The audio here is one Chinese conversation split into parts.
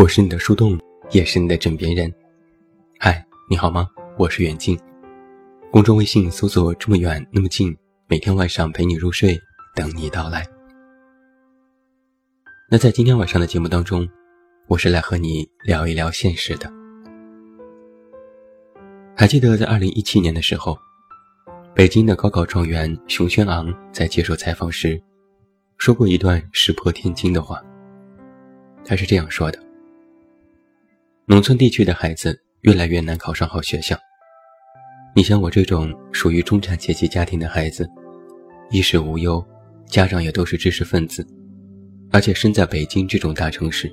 我是你的树洞，也是你的枕边人。嗨，你好吗？我是远近。公众微信搜索“这么远那么近”，每天晚上陪你入睡，等你到来。那在今天晚上的节目当中，我是来和你聊一聊现实的。还记得在二零一七年的时候，北京的高考状元熊轩昂在接受采访时，说过一段石破天惊的话。他是这样说的：“农村地区的孩子越来越难考上好学校。你像我这种属于中产阶级家庭的孩子，衣食无忧，家长也都是知识分子，而且身在北京这种大城市，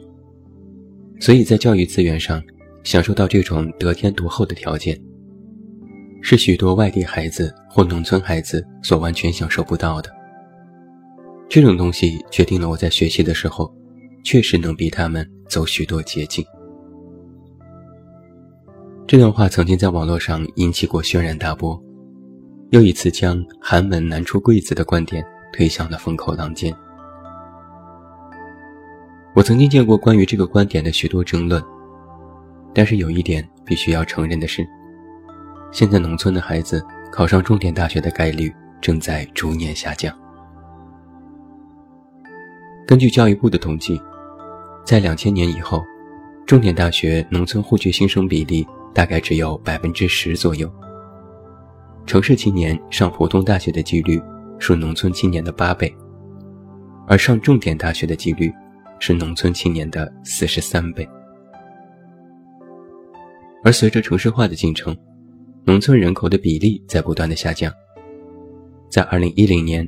所以在教育资源上享受到这种得天独厚的条件，是许多外地孩子或农村孩子所完全享受不到的。这种东西决定了我在学习的时候。”确实能比他们走许多捷径。这段话曾经在网络上引起过轩然大波，又一次将“寒门难出贵子”的观点推向了风口浪尖。我曾经见过关于这个观点的许多争论，但是有一点必须要承认的是，现在农村的孩子考上重点大学的概率正在逐年下降。根据教育部的统计。在两千年以后，重点大学农村户籍新生比例大概只有百分之十左右。城市青年上普通大学的几率是农村青年的八倍，而上重点大学的几率是农村青年的四十三倍。而随着城市化的进程，农村人口的比例在不断的下降。在二零一零年，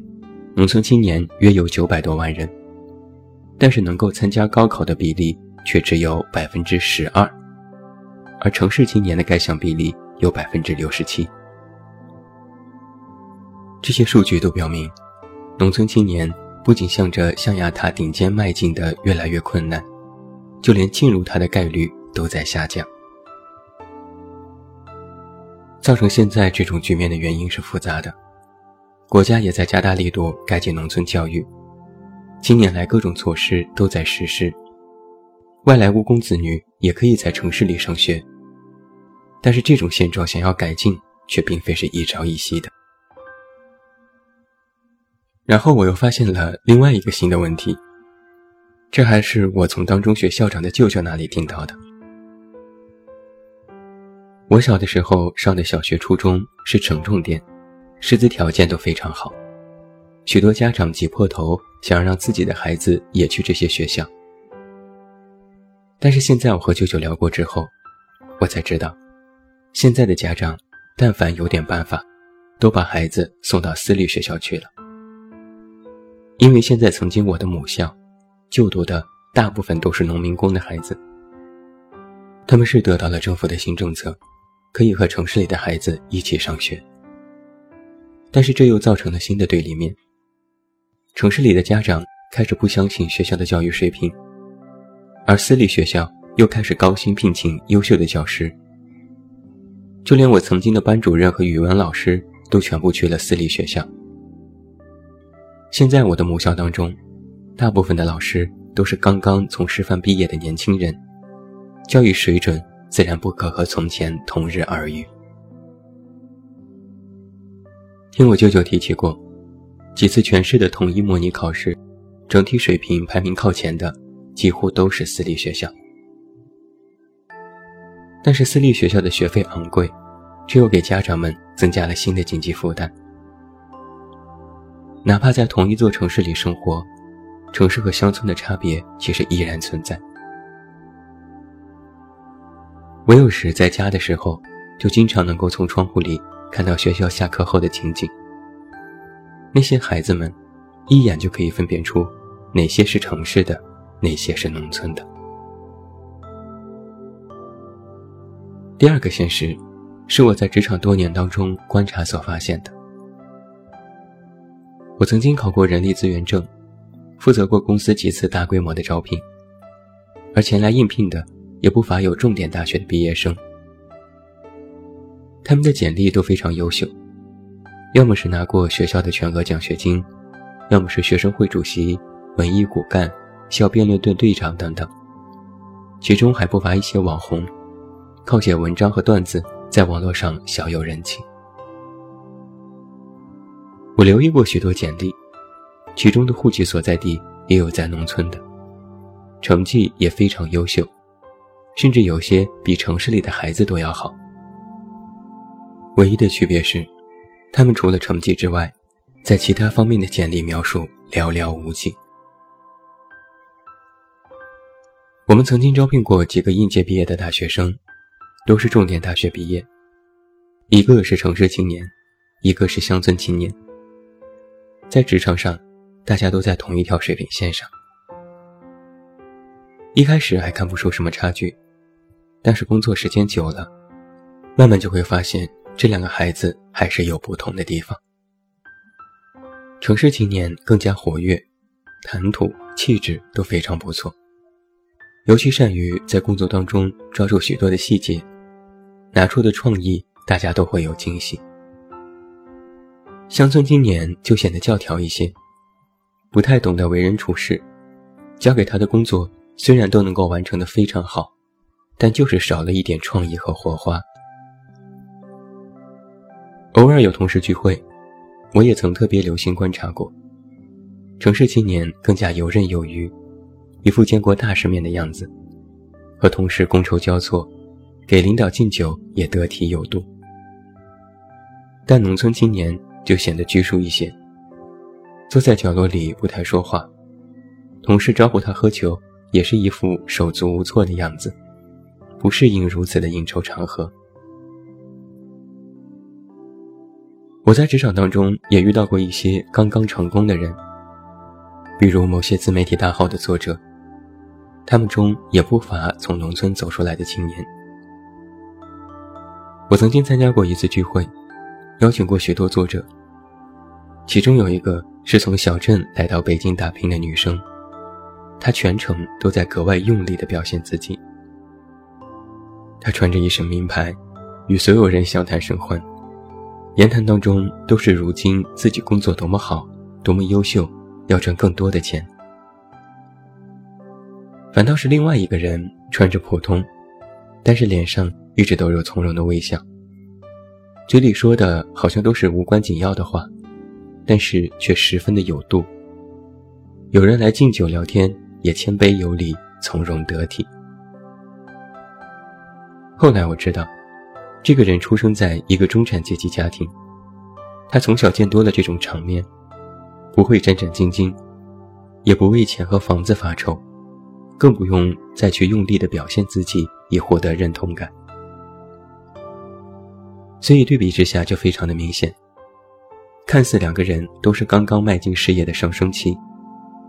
农村青年约有九百多万人。但是能够参加高考的比例却只有百分之十二，而城市青年的该项比例有百分之六十七。这些数据都表明，农村青年不仅向着象牙塔顶尖迈进的越来越困难，就连进入它的概率都在下降。造成现在这种局面的原因是复杂的，国家也在加大力度改进农村教育。近年来，各种措施都在实施，外来务工子女也可以在城市里上学。但是，这种现状想要改进，却并非是一朝一夕的。然后，我又发现了另外一个新的问题，这还是我从当中学校长的舅舅那里听到的。我小的时候上的小学、初中是省重点，师资条件都非常好。许多家长挤破头想要让自己的孩子也去这些学校，但是现在我和舅舅聊过之后，我才知道，现在的家长但凡有点办法，都把孩子送到私立学校去了。因为现在曾经我的母校，就读的大部分都是农民工的孩子，他们是得到了政府的新政策，可以和城市里的孩子一起上学，但是这又造成了新的对立面。城市里的家长开始不相信学校的教育水平，而私立学校又开始高薪聘请优秀的教师。就连我曾经的班主任和语文老师都全部去了私立学校。现在我的母校当中，大部分的老师都是刚刚从师范毕业的年轻人，教育水准自然不可和从前同日而语。听我舅舅提起过。几次全市的统一模拟考试，整体水平排名靠前的几乎都是私立学校。但是私立学校的学费昂贵，这又给家长们增加了新的经济负担。哪怕在同一座城市里生活，城市和乡村的差别其实依然存在。我有时在家的时候，就经常能够从窗户里看到学校下课后的情景。那些孩子们，一眼就可以分辨出哪些是城市的，哪些是农村的。第二个现实，是我在职场多年当中观察所发现的。我曾经考过人力资源证，负责过公司几次大规模的招聘，而前来应聘的也不乏有重点大学的毕业生，他们的简历都非常优秀。要么是拿过学校的全额奖学金，要么是学生会主席、文艺骨干、小辩论队队长等等。其中还不乏一些网红，靠写文章和段子在网络上小有人气。我留意过许多简历，其中的户籍所在地也有在农村的，成绩也非常优秀，甚至有些比城市里的孩子都要好。唯一的区别是，他们除了成绩之外，在其他方面的简历描述寥寥无几。我们曾经招聘过几个应届毕业的大学生，都是重点大学毕业，一个是城市青年，一个是乡村青年。在职场上，大家都在同一条水平线上。一开始还看不出什么差距，但是工作时间久了，慢慢就会发现这两个孩子还是有不同的地方。城市青年更加活跃，谈吐气质都非常不错。尤其善于在工作当中抓住许多的细节，拿出的创意，大家都会有惊喜。乡村青年就显得教条一些，不太懂得为人处事，交给他的工作虽然都能够完成的非常好，但就是少了一点创意和火花。偶尔有同事聚会，我也曾特别留心观察过，城市青年更加游刃有余。一副见过大世面的样子，和同事觥筹交错，给领导敬酒也得体有度。但农村青年就显得拘束一些，坐在角落里不太说话，同事招呼他喝酒，也是一副手足无措的样子，不适应如此的应酬场合。我在职场当中也遇到过一些刚刚成功的人，比如某些自媒体大号的作者。他们中也不乏从农村走出来的青年。我曾经参加过一次聚会，邀请过许多作者，其中有一个是从小镇来到北京打拼的女生，她全程都在格外用力地表现自己。她穿着一身名牌，与所有人相谈甚欢，言谈当中都是如今自己工作多么好，多么优秀，要赚更多的钱。反倒是另外一个人穿着普通，但是脸上一直都有从容的微笑，嘴里说的好像都是无关紧要的话，但是却十分的有度。有人来敬酒聊天，也谦卑有礼，从容得体。后来我知道，这个人出生在一个中产阶级家庭，他从小见多了这种场面，不会战战兢兢，也不为钱和房子发愁。更不用再去用力的表现自己以获得认同感，所以对比之下就非常的明显。看似两个人都是刚刚迈进事业的上升期，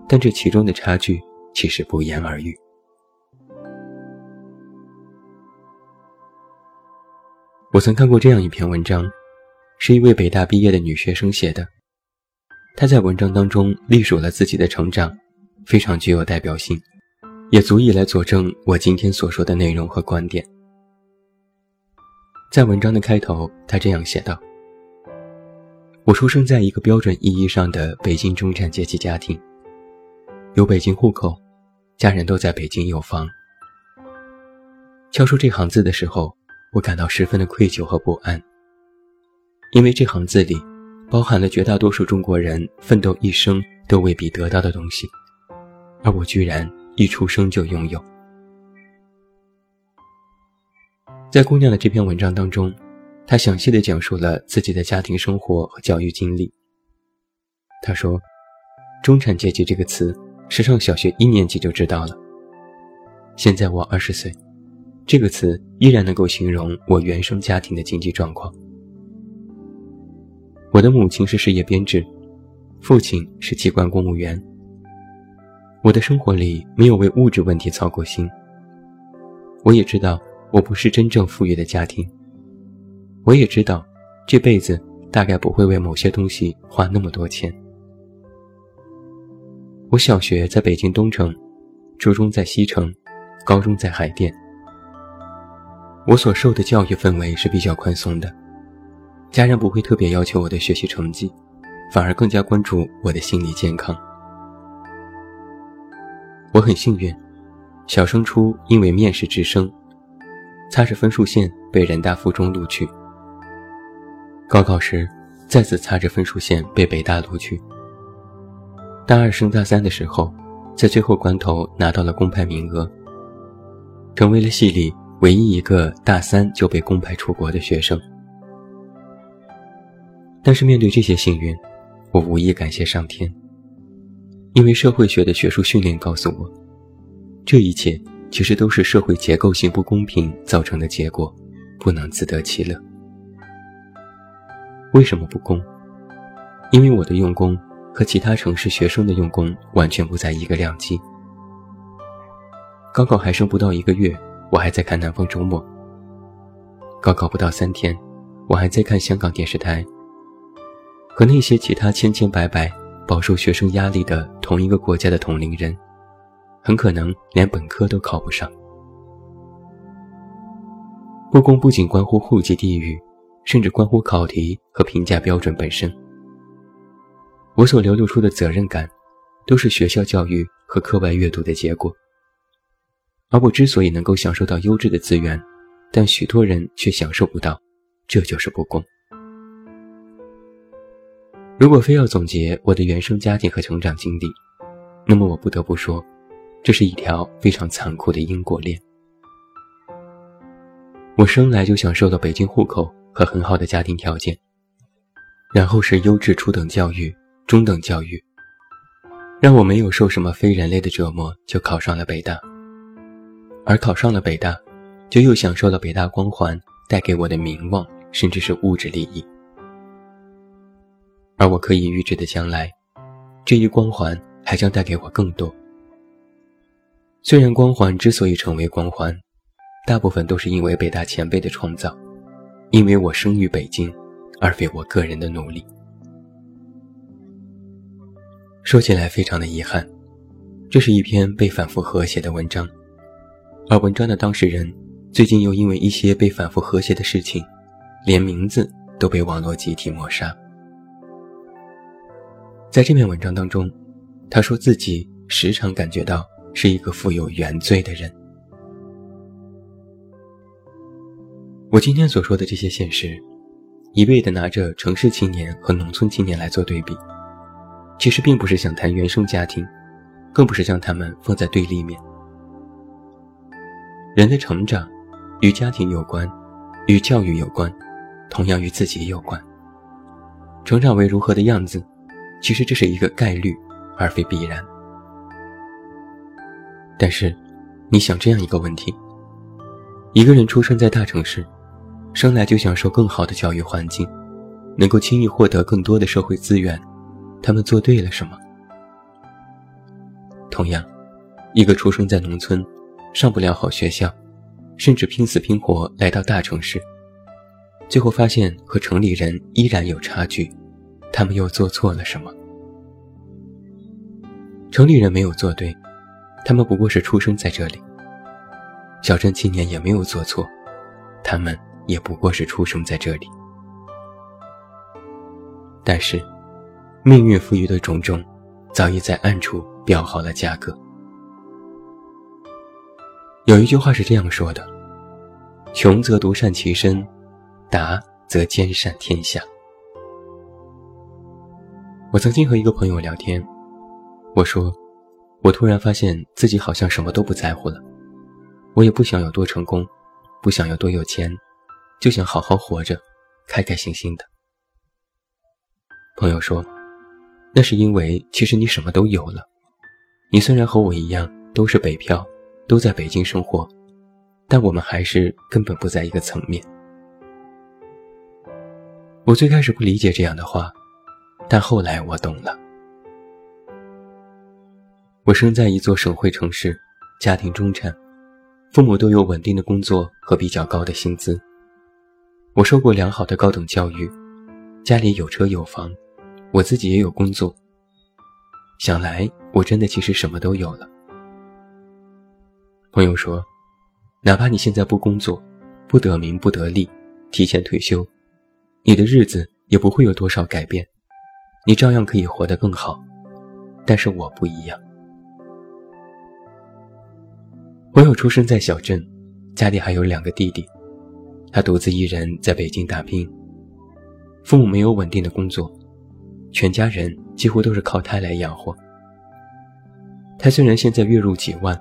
但这其中的差距其实不言而喻。我曾看过这样一篇文章，是一位北大毕业的女学生写的，她在文章当中隶属了自己的成长，非常具有代表性。也足以来佐证我今天所说的内容和观点。在文章的开头，他这样写道：“我出生在一个标准意义上的北京中产阶级家庭，有北京户口，家人都在北京有房。”敲出这行字的时候，我感到十分的愧疚和不安，因为这行字里包含了绝大多数中国人奋斗一生都未必得到的东西，而我居然。一出生就拥有。在姑娘的这篇文章当中，她详细的讲述了自己的家庭生活和教育经历。她说：“中产阶级这个词，是上小学一年级就知道了。现在我二十岁，这个词依然能够形容我原生家庭的经济状况。我的母亲是事业编制，父亲是机关公务员。”我的生活里没有为物质问题操过心。我也知道我不是真正富裕的家庭。我也知道，这辈子大概不会为某些东西花那么多钱。我小学在北京东城，初中在西城，高中在海淀。我所受的教育氛围是比较宽松的，家人不会特别要求我的学习成绩，反而更加关注我的心理健康。我很幸运，小升初因为面试直升，擦着分数线被人大附中录取。高考时再次擦着分数线被北大录取。大二升大三的时候，在最后关头拿到了公派名额，成为了系里唯一一个大三就被公派出国的学生。但是面对这些幸运，我无意感谢上天，因为社会学的学术训练告诉我，这一切其实都是社会结构性不公平造成的结果，不能自得其乐。为什么不公？因为我的用功和其他城市学生的用功完全不在一个量级。高考还剩不到一个月，我还在看《南方周末》；高考不到三天，我还在看香港电视台。和那些其他千千百百饱受学生压力的同一个国家的同龄人，很可能连本科都考不上。不公不仅关乎户籍地域，甚至关乎考题和评价标准本身。我所流露出的责任感，都是学校教育和课外阅读的结果。而我之所以能够享受到优质的资源，但许多人却享受不到，这就是不公。如果非要总结我的原生家庭和成长经历，那么我不得不说，这是一条非常残酷的因果链。我生来就享受到北京户口和很好的家庭条件，然后是优质初等教育、中等教育，让我没有受什么非人类的折磨就考上了北大，而考上了北大，就又享受了北大光环带给我的名望，甚至是物质利益。而我可以预知的将来，这一光环还将带给我更多。虽然光环之所以成为光环，大部分都是因为北大前辈的创造，因为我生于北京，而非我个人的努力。说起来非常的遗憾，这是一篇被反复和谐的文章，而文章的当事人最近又因为一些被反复和谐的事情，连名字都被网络集体抹杀。在这篇文章当中，他说自己时常感觉到是一个富有原罪的人。我今天所说的这些现实，一味的拿着城市青年和农村青年来做对比，其实并不是想谈原生家庭，更不是将他们放在对立面。人的成长，与家庭有关，与教育有关，同样与自己有关。成长为如何的样子？其实这是一个概率，而非必然。但是，你想这样一个问题：一个人出生在大城市，生来就享受更好的教育环境，能够轻易获得更多的社会资源，他们做对了什么？同样，一个出生在农村，上不了好学校，甚至拼死拼活来到大城市，最后发现和城里人依然有差距。他们又做错了什么？城里人没有做对，他们不过是出生在这里；小镇青年也没有做错，他们也不过是出生在这里。但是，命运赋予的种种，早已在暗处标好了价格。有一句话是这样说的：“穷则独善其身，达则兼善天下。”我曾经和一个朋友聊天，我说：“我突然发现自己好像什么都不在乎了，我也不想有多成功，不想有多有钱，就想好好活着，开开心心的。”朋友说：“那是因为其实你什么都有了，你虽然和我一样都是北漂，都在北京生活，但我们还是根本不在一个层面。”我最开始不理解这样的话。但后来我懂了。我生在一座省会城市，家庭中产，父母都有稳定的工作和比较高的薪资。我受过良好的高等教育，家里有车有房，我自己也有工作。想来我真的其实什么都有了。朋友说，哪怕你现在不工作，不得名不得利，提前退休，你的日子也不会有多少改变。你照样可以活得更好，但是我不一样。我有出生在小镇，家里还有两个弟弟，他独自一人在北京打拼，父母没有稳定的工作，全家人几乎都是靠他来养活。他虽然现在月入几万，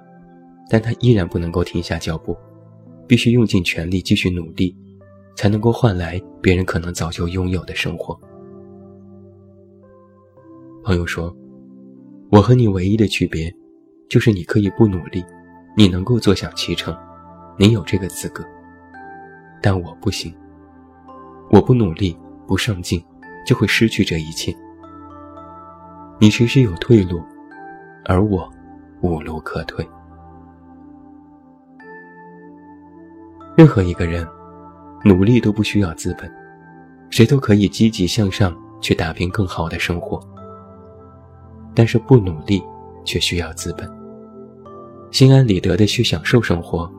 但他依然不能够停下脚步，必须用尽全力继续努力，才能够换来别人可能早就拥有的生活。朋友说：“我和你唯一的区别，就是你可以不努力，你能够坐享其成，你有这个资格。但我不行，我不努力不上进，就会失去这一切。你其实有退路。”而我无路可退。任何一个人努力都不需要资本，谁都可以积极向上去打拼更好的生活。但是不努力却需要资本，心安理得的去享受生活，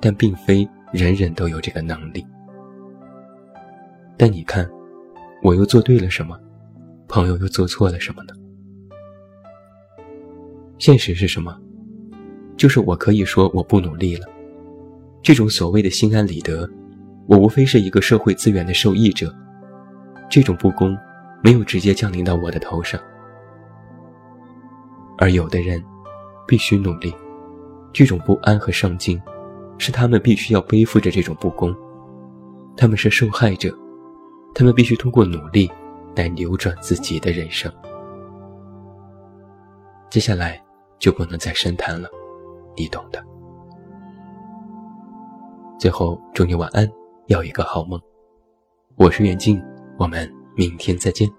但并非人人都有这个能力。但你看，我又做对了什么？朋友又做错了什么呢？现实是什么？就是我可以说我不努力了。这种所谓的心安理得，我无非是一个社会资源的受益者。这种不公，没有直接降临到我的头上。而有的人，必须努力。这种不安和上进，是他们必须要背负着这种不公。他们是受害者，他们必须通过努力来扭转自己的人生。接下来。就不能再深谈了，你懂的。最后祝你晚安，要一个好梦。我是袁静，我们明天再见。